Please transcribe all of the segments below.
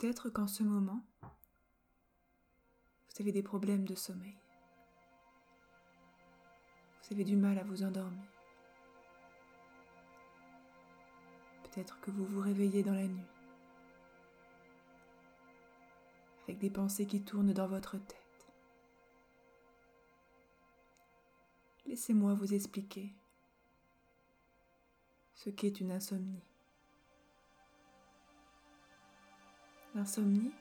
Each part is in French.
Peut-être qu'en ce moment, vous avez des problèmes de sommeil. Vous avez du mal à vous endormir. Peut-être que vous vous réveillez dans la nuit avec des pensées qui tournent dans votre tête. Laissez-moi vous expliquer ce qu'est une insomnie. L'insomnie,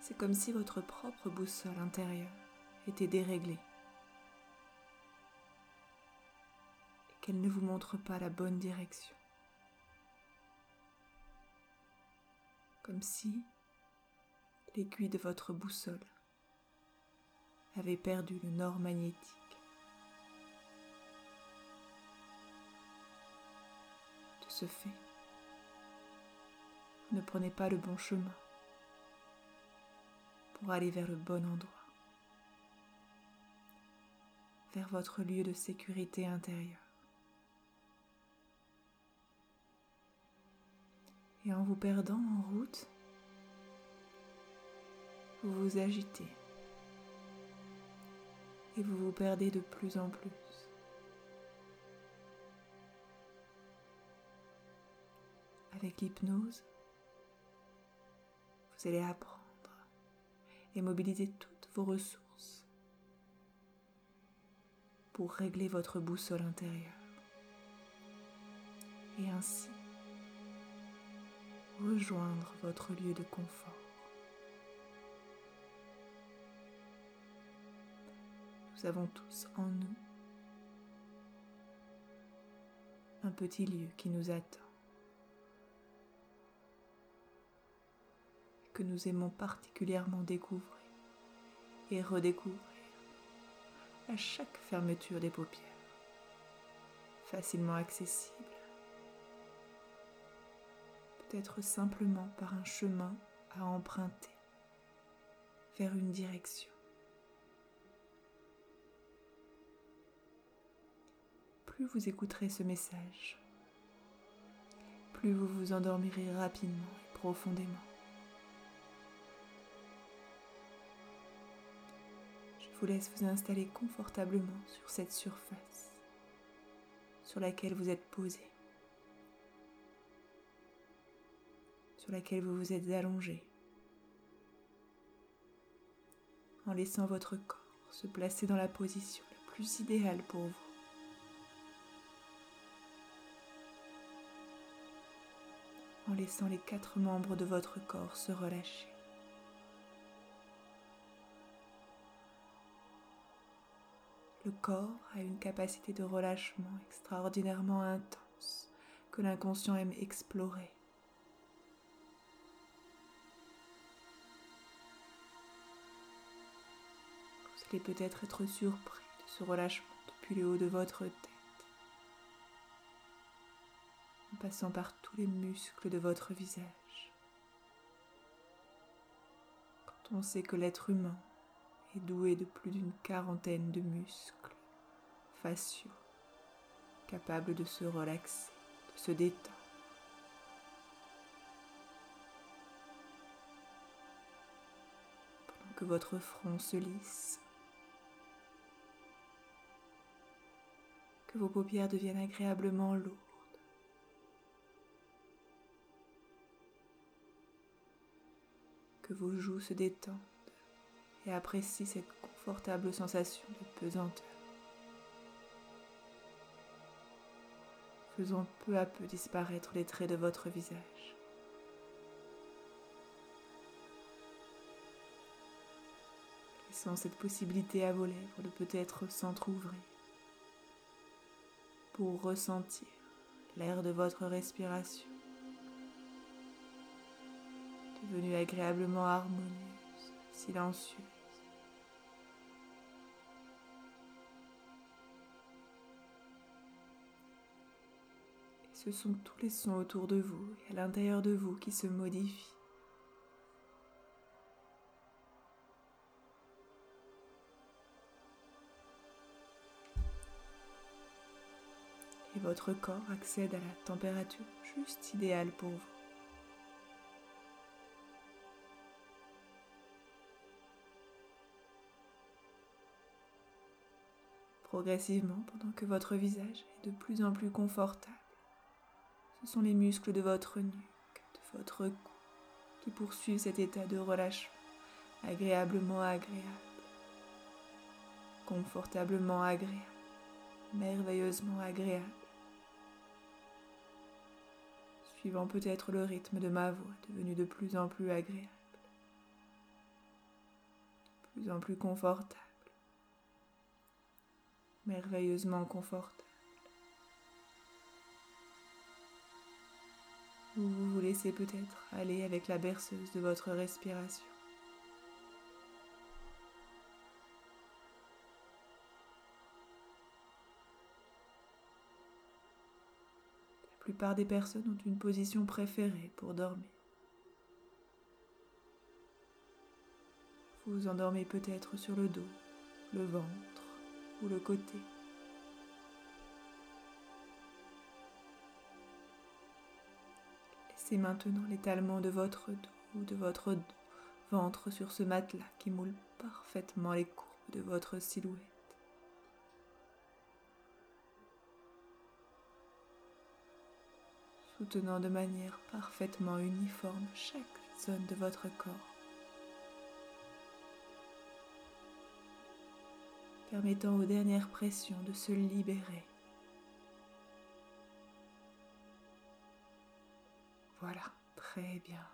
c'est comme si votre propre boussole intérieure était déréglée et qu'elle ne vous montre pas la bonne direction. Comme si l'aiguille de votre boussole avait perdu le nord magnétique. De ce fait, ne prenez pas le bon chemin pour aller vers le bon endroit, vers votre lieu de sécurité intérieure. Et en vous perdant en route, vous vous agitez et vous vous perdez de plus en plus. Avec l'hypnose, vous allez apprendre et mobiliser toutes vos ressources pour régler votre boussole intérieure et ainsi rejoindre votre lieu de confort. Nous avons tous en nous un petit lieu qui nous attend. Que nous aimons particulièrement découvrir et redécouvrir à chaque fermeture des paupières, facilement accessible, peut-être simplement par un chemin à emprunter vers une direction. Plus vous écouterez ce message, plus vous vous endormirez rapidement et profondément. Vous laisse vous installer confortablement sur cette surface sur laquelle vous êtes posé, sur laquelle vous vous êtes allongé, en laissant votre corps se placer dans la position la plus idéale pour vous. en laissant les quatre membres de votre corps se relâcher. Le corps a une capacité de relâchement extraordinairement intense que l'inconscient aime explorer. Vous allez peut-être être surpris de ce relâchement depuis le haut de votre tête, en passant par tous les muscles de votre visage. Quand on sait que l'être humain doué de plus d'une quarantaine de muscles faciaux, capables de se relaxer, de se détendre. Pendant que votre front se lisse, que vos paupières deviennent agréablement lourdes. que vos joues se détendent et apprécie cette confortable sensation de pesanteur. Faisons peu à peu disparaître les traits de votre visage. Laissons cette possibilité à vos lèvres de peut-être s'entr'ouvrir pour ressentir l'air de votre respiration devenue agréablement harmonieuse, silencieuse. ce sont tous les sons autour de vous et à l'intérieur de vous qui se modifient. Et votre corps accède à la température juste idéale pour vous. Progressivement, pendant que votre visage est de plus en plus confortable, ce sont les muscles de votre nuque, de votre cou, qui poursuivent cet état de relâchement agréablement agréable, confortablement agréable, merveilleusement agréable, suivant peut-être le rythme de ma voix devenu de plus en plus agréable, de plus en plus confortable, merveilleusement confortable. Vous vous laissez peut-être aller avec la berceuse de votre respiration. La plupart des personnes ont une position préférée pour dormir. Vous vous endormez peut-être sur le dos, le ventre ou le côté. Maintenant l'étalement de votre dos de votre ventre sur ce matelas qui moule parfaitement les courbes de votre silhouette. soutenant de manière parfaitement uniforme chaque zone de votre corps. permettant aux dernières pressions de se libérer. Voilà, très bien.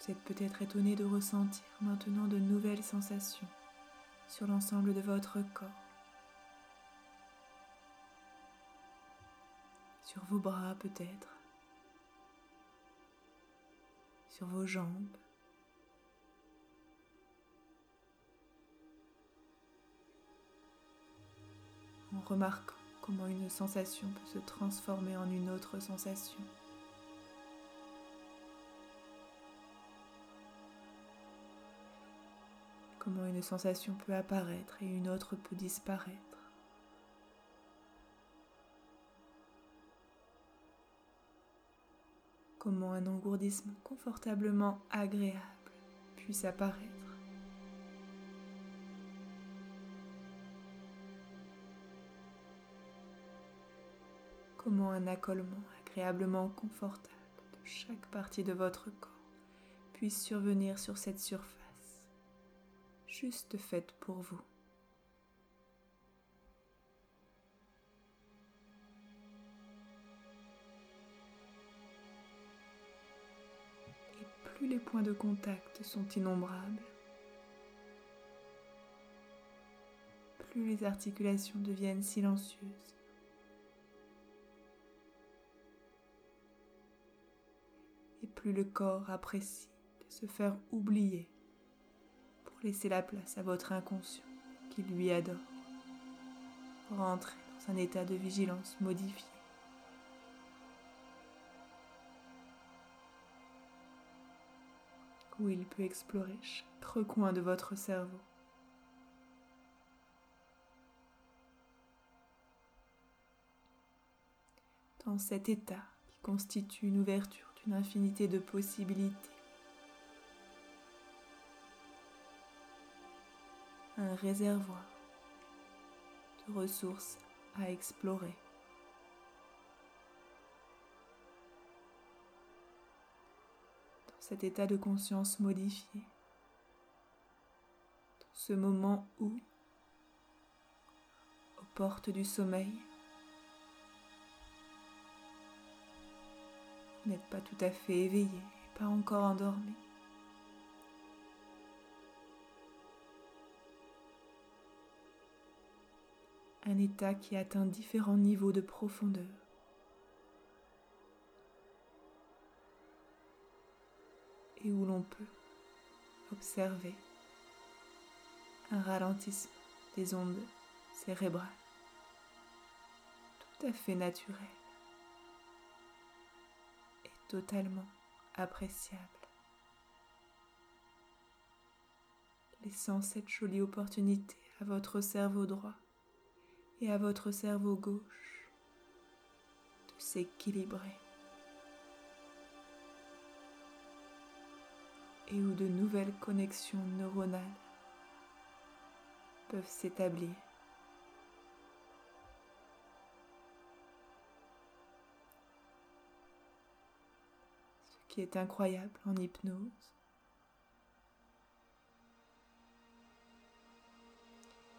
Vous êtes peut-être étonné de ressentir maintenant de nouvelles sensations sur l'ensemble de votre corps, sur vos bras peut-être, sur vos jambes. En remarquant comment une sensation peut se transformer en une autre sensation. comment une sensation peut apparaître et une autre peut disparaître. Comment un engourdissement confortablement agréable puisse apparaître. Comment un accolement agréablement confortable de chaque partie de votre corps puisse survenir sur cette surface juste faite pour vous. Et plus les points de contact sont innombrables, plus les articulations deviennent silencieuses. Plus le corps apprécie de se faire oublier laissez la place à votre inconscient qui lui adore. Rentrez dans un état de vigilance modifié. où il peut explorer chaque recoin de votre cerveau. Dans cet état qui constitue une ouverture d'une infinité de possibilités, un réservoir de ressources à explorer. Dans cet état de conscience modifié, dans ce moment où, aux portes du sommeil, n'êtes pas tout à fait éveillé pas encore endormi. un état qui atteint différents niveaux de profondeur. Et où l'on peut observer un ralentissement des ondes cérébrales tout à fait naturel totalement appréciable, laissant cette jolie opportunité à votre cerveau droit et à votre cerveau gauche de s'équilibrer, et où de nouvelles connexions neuronales peuvent s'établir. Est incroyable en hypnose,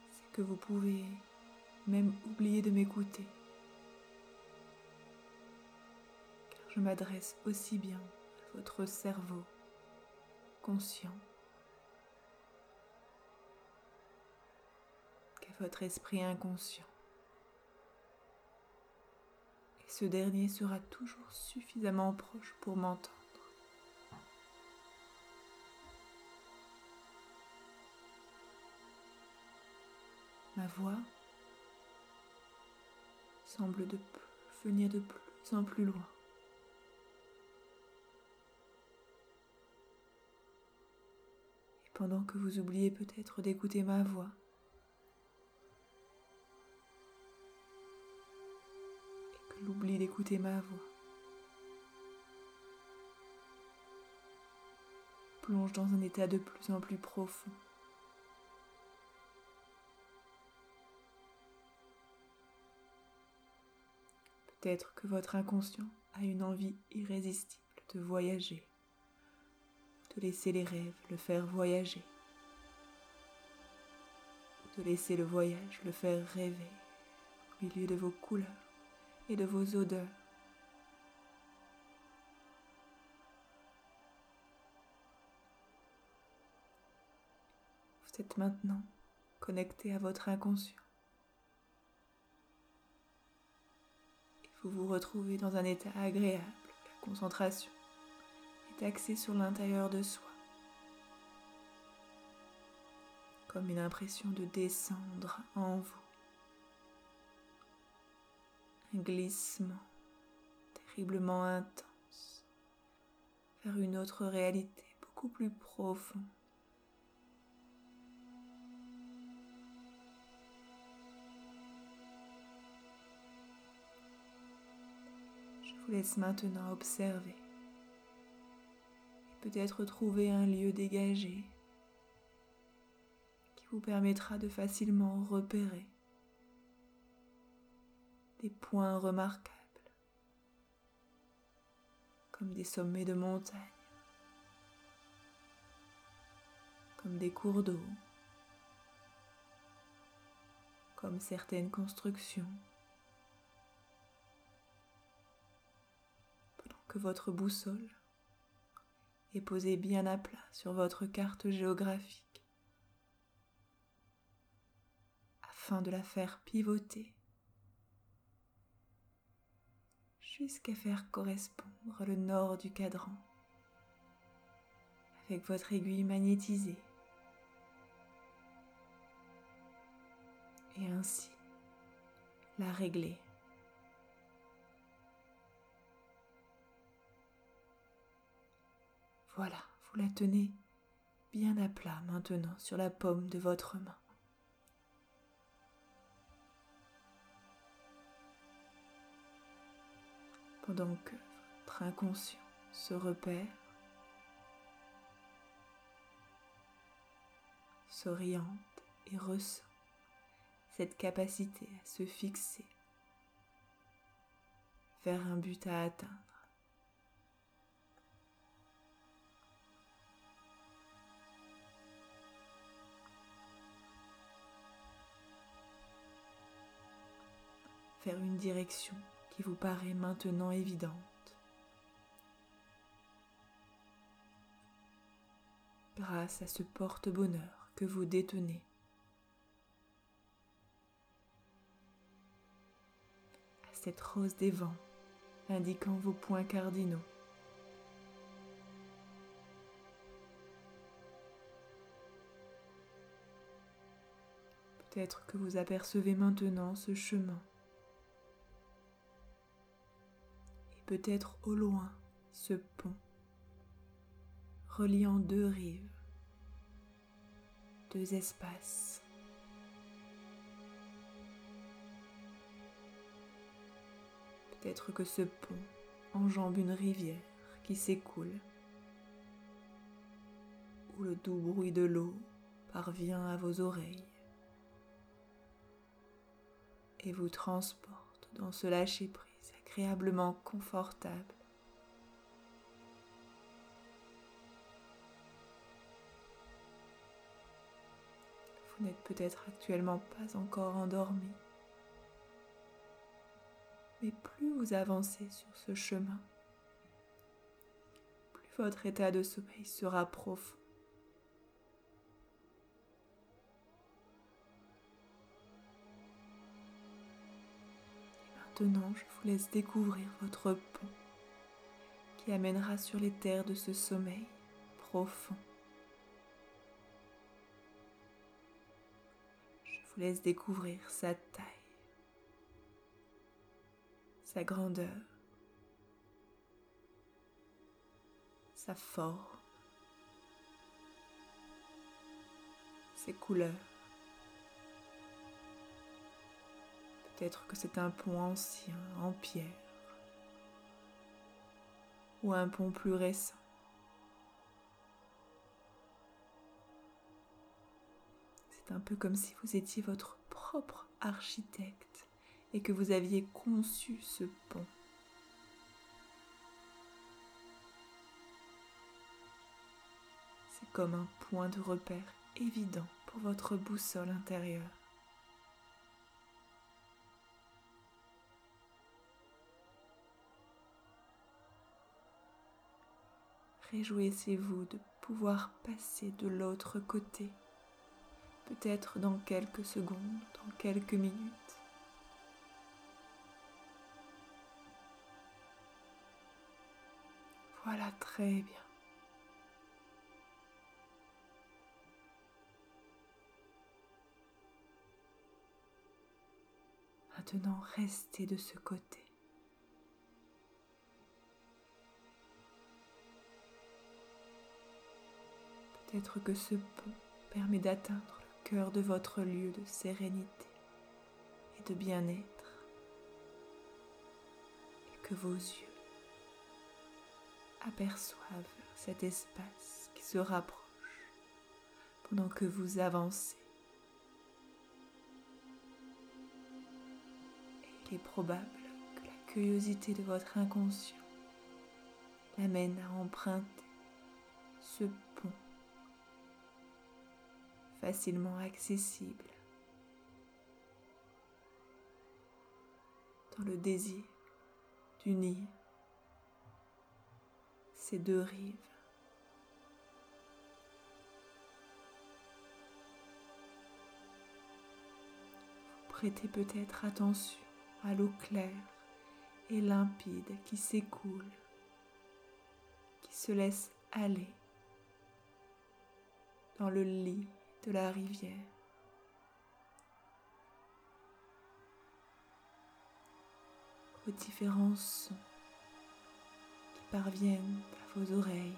c'est que vous pouvez même oublier de m'écouter. Car je m'adresse aussi bien à votre cerveau conscient qu'à votre esprit inconscient. Et ce dernier sera toujours suffisamment proche pour m'entendre. Ma voix semble de venir de plus en plus loin. Et pendant que vous oubliez peut-être d'écouter ma voix, et que l'oubli d'écouter ma voix plonge dans un état de plus en plus profond. Peut-être que votre inconscient a une envie irrésistible de voyager, de laisser les rêves le faire voyager, de laisser le voyage le faire rêver au milieu de vos couleurs et de vos odeurs. Vous êtes maintenant connecté à votre inconscient. Vous vous retrouvez dans un état agréable. La concentration est axée sur l'intérieur de soi, comme une impression de descendre en vous. Un glissement terriblement intense vers une autre réalité beaucoup plus profonde. Vous laisse maintenant observer et peut-être trouver un lieu dégagé qui vous permettra de facilement repérer des points remarquables comme des sommets de montagne, comme des cours d'eau, comme certaines constructions. Votre boussole est posée bien à plat sur votre carte géographique afin de la faire pivoter jusqu'à faire correspondre le nord du cadran avec votre aiguille magnétisée. Et ainsi la régler Voilà, vous la tenez bien à plat maintenant sur la paume de votre main. Pendant que votre inconscient se repère, s'oriente et ressent cette capacité à se fixer vers un but à atteindre. Une direction qui vous paraît maintenant évidente. Grâce à ce porte-bonheur que vous détenez. À cette rose des vents indiquant vos points cardinaux. Peut-être que vous apercevez maintenant ce chemin peut-être au loin ce pont reliant deux rives, deux espaces. Peut-être que ce pont enjambe une rivière qui s'écoule où le doux bruit de l'eau parvient à vos oreilles et vous transporte dans ce lâcher-prise agréablement confortable. Vous n'êtes peut-être actuellement pas encore endormi, mais plus vous avancez sur ce chemin, plus votre état de sommeil sera profond. Maintenant, je vous laisse découvrir votre pont qui amènera sur les terres de ce sommeil profond. Je vous laisse découvrir sa taille, sa grandeur, sa forme, ses couleurs. Peut-être que c'est un pont ancien en pierre ou un pont plus récent. C'est un peu comme si vous étiez votre propre architecte et que vous aviez conçu ce pont. C'est comme un point de repère évident pour votre boussole intérieure. Réjouissez-vous de pouvoir passer de l'autre côté, peut-être dans quelques secondes, dans quelques minutes. Voilà, très bien. Maintenant, restez de ce côté. Peut-être que ce pont permet d'atteindre le cœur de votre lieu de sérénité et de bien-être et que vos yeux aperçoivent cet espace qui se rapproche pendant que vous avancez. Et il est probable que la curiosité de votre inconscient l'amène à emprunter ce facilement accessible dans le désir d'unir ces deux rives. Prêtez peut-être attention à l'eau claire et limpide qui s'écoule, qui se laisse aller dans le lit la rivière. Aux différents sons qui parviennent à vos oreilles.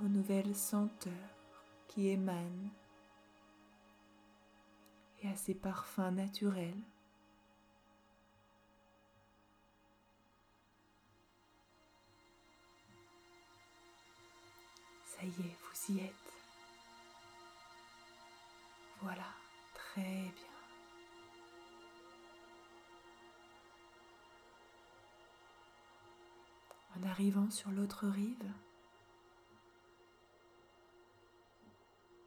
aux nouvelles senteurs qui émanent et à ces parfums naturels Ça y est, vous y êtes. Voilà, très bien. En arrivant sur l'autre rive,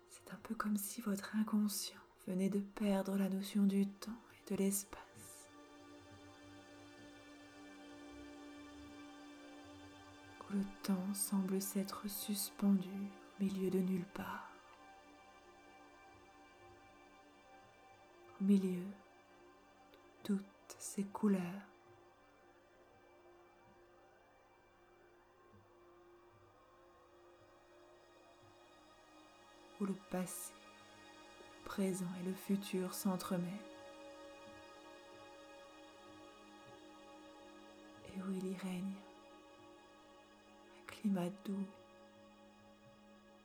c'est un peu comme si votre inconscient venait de perdre la notion du temps et de l'espace. Le temps semble s'être suspendu au milieu de nulle part. Au milieu de toutes ces couleurs. Où le passé, le présent et le futur s'entremêlent. Et où il y règne climat doux,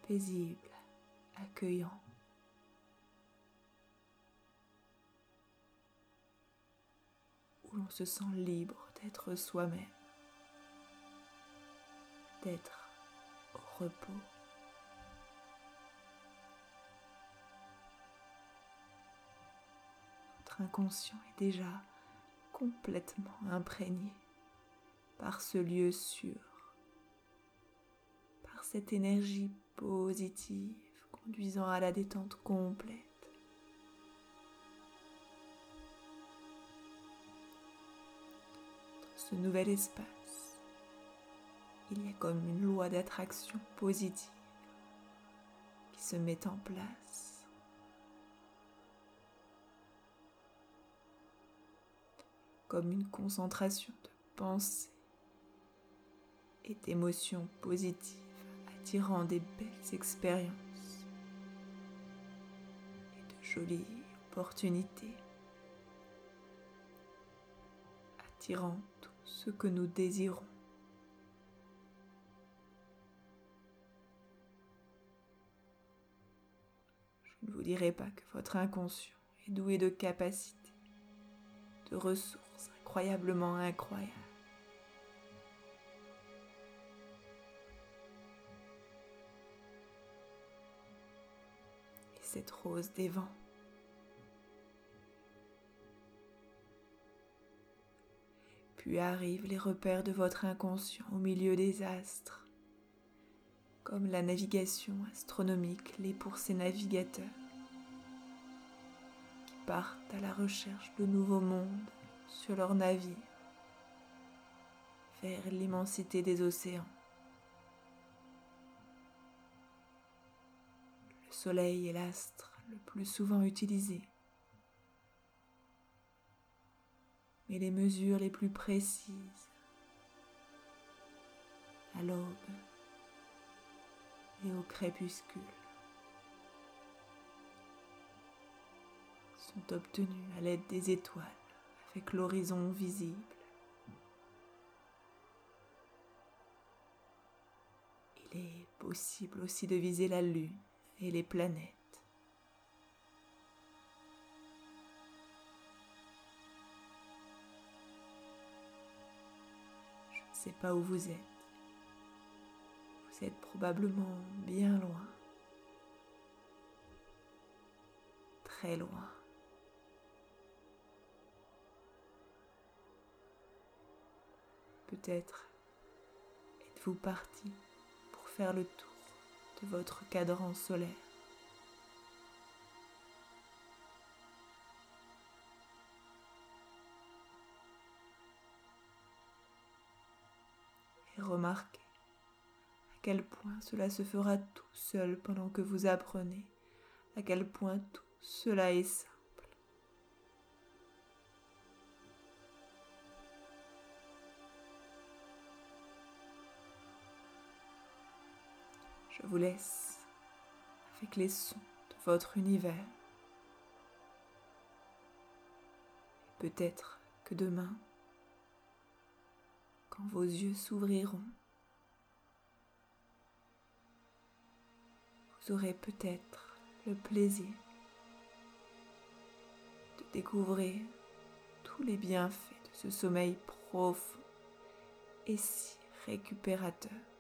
paisible, accueillant. Où l'on se sent libre d'être soi-même d'être au repos. Votre inconscient est déjà complètement imprégné par ce lieu sûr, cette énergie positive conduisant à la détente complète. Dans ce nouvel espace, il y a comme une loi d'attraction positive qui se met en place. Comme une concentration de pensées et d'émotions positives attirant des belles expériences et de jolies opportunités, attirant tout ce que nous désirons. Je ne vous dirai pas que votre inconscient est doué de capacités, de ressources incroyablement incroyables. Rose des vents Puis arrivent les repères de votre inconscient au milieu des astres, comme la navigation astronomique l'est pour ces navigateurs qui partent à la recherche de nouveaux mondes sur leurs navires vers l'immensité des océans. Soleil est l'astre le plus souvent utilisé mais les mesures les plus précises à l'aube et au crépuscule sont obtenues à l'aide des étoiles avec l'horizon visible. Il est possible aussi de viser la Lune et les planètes. pas où vous êtes. Vous êtes probablement bien loin. Très loin. Peut-être êtes-vous parti pour faire le tour de votre cadran solaire. remarquez à quel point cela se fera tout seul pendant que vous apprenez, à quel point tout cela est simple. Vous laisse avec les sons de votre univers. Peut-être que demain, quand vos yeux s'ouvriront, vous aurez peut-être le plaisir de découvrir tous les bienfaits de ce sommeil profond et si récupérateur.